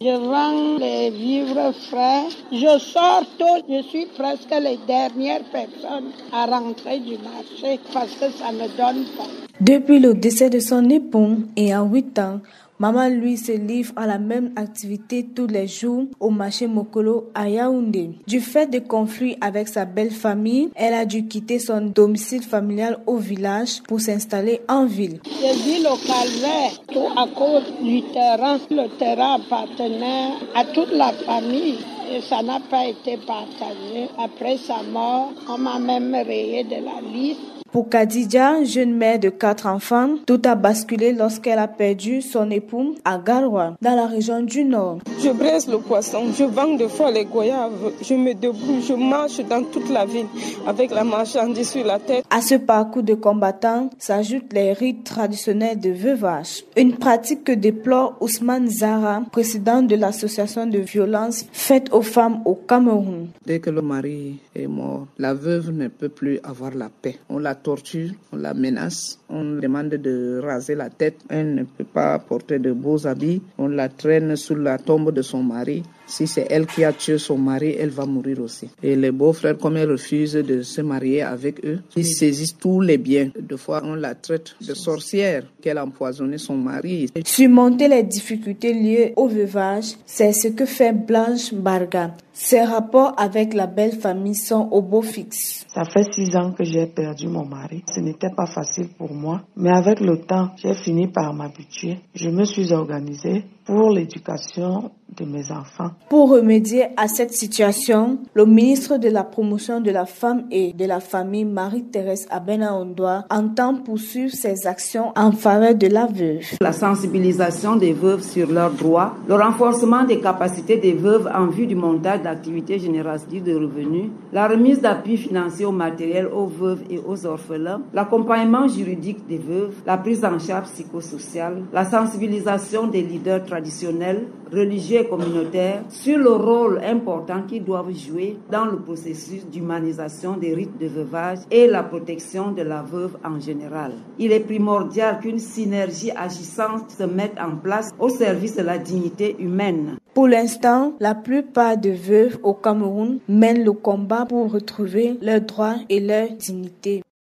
Je vends les vivres frais. Je sors tôt. Je suis presque les dernières personnes à rentrer du marché parce que ça ne donne pas. Depuis le décès de son époux et à 8 ans, Maman, lui, se livre à la même activité tous les jours au marché Mokolo à Yaoundé. Du fait de conflits avec sa belle famille, elle a dû quitter son domicile familial au village pour s'installer en ville. J'ai dit le calvaire, tout à cause du terrain. Le terrain appartenait à toute la famille et ça n'a pas été partagé. Après sa mort, on m'a même rayé de la liste. Pour Kadidja, jeune mère de quatre enfants, tout a basculé lorsqu'elle a perdu son époux à Garoua, dans la région du Nord. Je braise le poisson, je vends de fois les goyaves, je me débrouille, je marche dans toute la ville avec la marchandise sur la tête. À ce parcours de combattants s'ajoutent les rites traditionnels de veuvage, une pratique que déplore Ousmane Zara, président de l'association de violence faite aux femmes au Cameroun. Dès que le mari est mort, la veuve ne peut plus avoir la paix. On la torture, on la menace, on demande de raser la tête, elle ne peut pas porter de beaux habits, on la traîne sous la tombe de son mari. Si c'est elle qui a tué son mari, elle va mourir aussi. Et les beaux-frères, comme elle refuse de se marier avec eux, ils saisissent tous les biens. Deux fois, on la traite de sorcière, qu'elle a empoisonné son mari. Surmonter les difficultés liées au veuvage, c'est ce que fait Blanche Barga. Ses rapports avec la belle famille sont au beau fixe. Ça fait six ans que j'ai perdu mon mari. Ce n'était pas facile pour moi, mais avec le temps, j'ai fini par m'habituer. Je me suis organisée pour l'éducation de mes enfants. Pour remédier à cette situation, le ministre de la Promotion de la Femme et de la Famille, Marie-Thérèse Abena Ondoa, entend poursuivre ses actions en faveur de la veuve. La sensibilisation des veuves sur leurs droits, le renforcement des capacités des veuves en vue du montage d'activités génératives de revenus, la remise d'appui financier au matériel aux veuves et aux orphelins, l'accompagnement juridique des veuves, la prise en charge psychosociale, la sensibilisation des leaders traditionnels, religieux et communautaires sur le rôle important qu'ils doivent jouer dans le processus d'humanisation des rites de veuvage et la protection de la veuve en général. Il est primordial qu'une synergie agissante se mette en place au service de la dignité humaine. Pour l'instant, la plupart des veuves au Cameroun mènent le combat pour retrouver leurs droits et leur dignité.